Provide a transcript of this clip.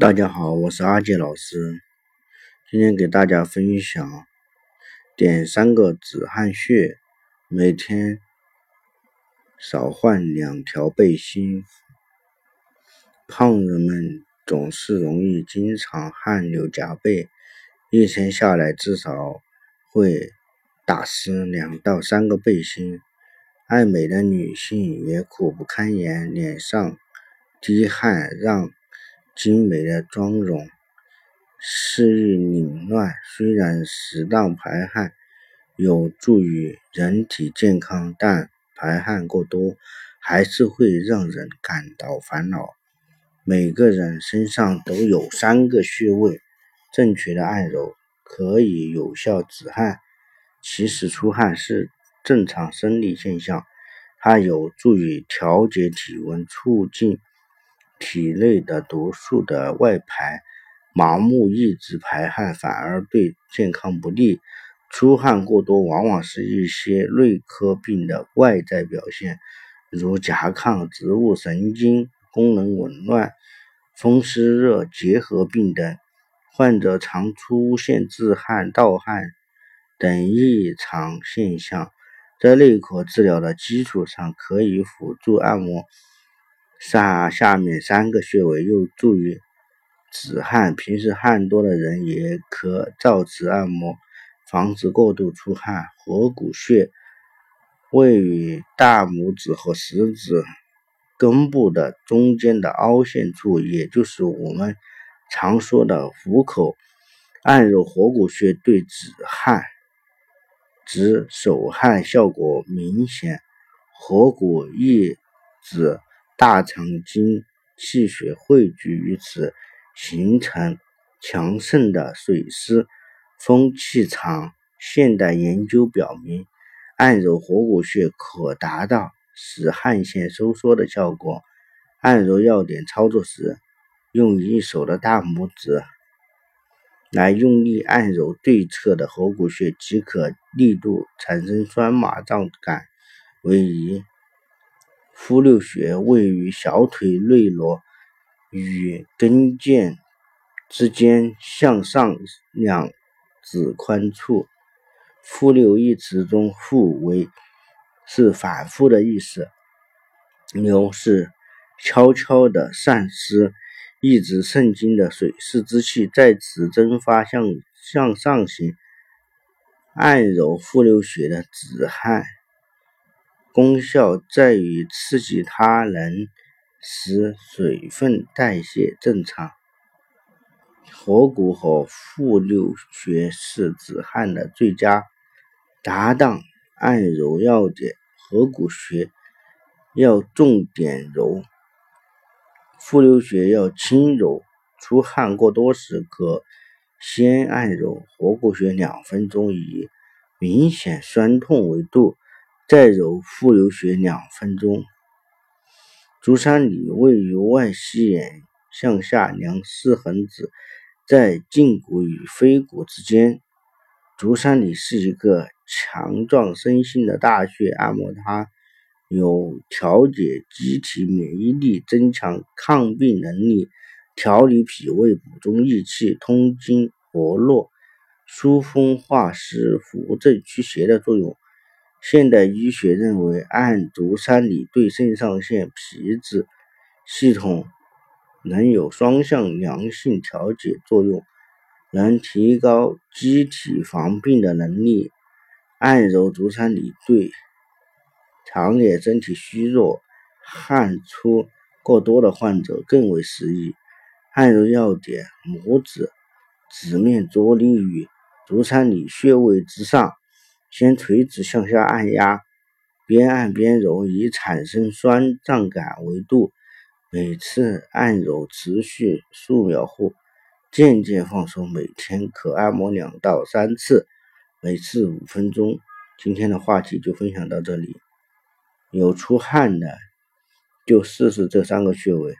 大家好，我是阿杰老师。今天给大家分享点三个止汗穴，每天少换两条背心。胖人们总是容易经常汗流浃背，一天下来至少会打湿两到三个背心。爱美的女性也苦不堪言，脸上滴汗让。精美的妆容，湿意凌乱。虽然适当排汗有助于人体健康，但排汗过多还是会让人感到烦恼。每个人身上都有三个穴位，正确的按揉可以有效止汗。其实出汗是正常生理现象，它有助于调节体温，促进。体内的毒素的外排，盲目抑制排汗反而对健康不利。出汗过多往往是一些内科病的外在表现，如甲亢、植物神经功能紊乱、风湿热结核病等。患者常出现自汗、盗汗等异常现象，在内科治疗的基础上，可以辅助按摩。下下面三个穴位有助于止汗，平时汗多的人也可照此按摩，防止过度出汗。合谷穴位于大拇指和食指根部的中间的凹陷处，也就是我们常说的虎口。按揉合谷穴对止汗、止手汗效果明显。合谷一指。大肠经气血汇聚于此，形成强盛的水湿风气场。现代研究表明，按揉合谷穴可达到使汗腺收缩的效果。按揉要点：操作时，用一手的大拇指来用力按揉对侧的合谷穴，即可，力度产生酸麻胀感为宜。复溜穴位于小腿内侧与跟腱之间向上两指宽处。复溜一词中，复为是反复的意思，溜是悄悄的散失，一直肾经的水湿之气在此蒸发向向上行。按揉复溜穴的止汗。功效在于刺激它，能使水分代谢正常。合谷和复六穴是止汗的最佳搭档。按揉要点：合谷穴要重点揉，复溜穴要轻揉。出汗过多时，可先按揉合谷穴两分钟，以明显酸痛为度。再揉复溜穴两分钟。足三里位于外膝眼向下量四横指，在胫骨与腓骨之间。足三里是一个强壮身心的大穴，按摩它有调节机体免疫力、增强抗病能力、调理脾胃、补中益气、通经活络、疏风化湿、扶正祛邪的作用。现代医学认为，按足三里对肾上腺皮质系统能有双向良性调节作用，能提高机体防病的能力。按揉足三里对常年身体虚弱、汗出过多的患者更为适宜。按揉要点：拇指指面着力于足三里穴位之上。先垂直向下按压，边按边揉，以产生酸胀感为度。每次按揉持续数秒后，渐渐放松。每天可按摩两到三次，每次五分钟。今天的话题就分享到这里。有出汗的就试试这三个穴位。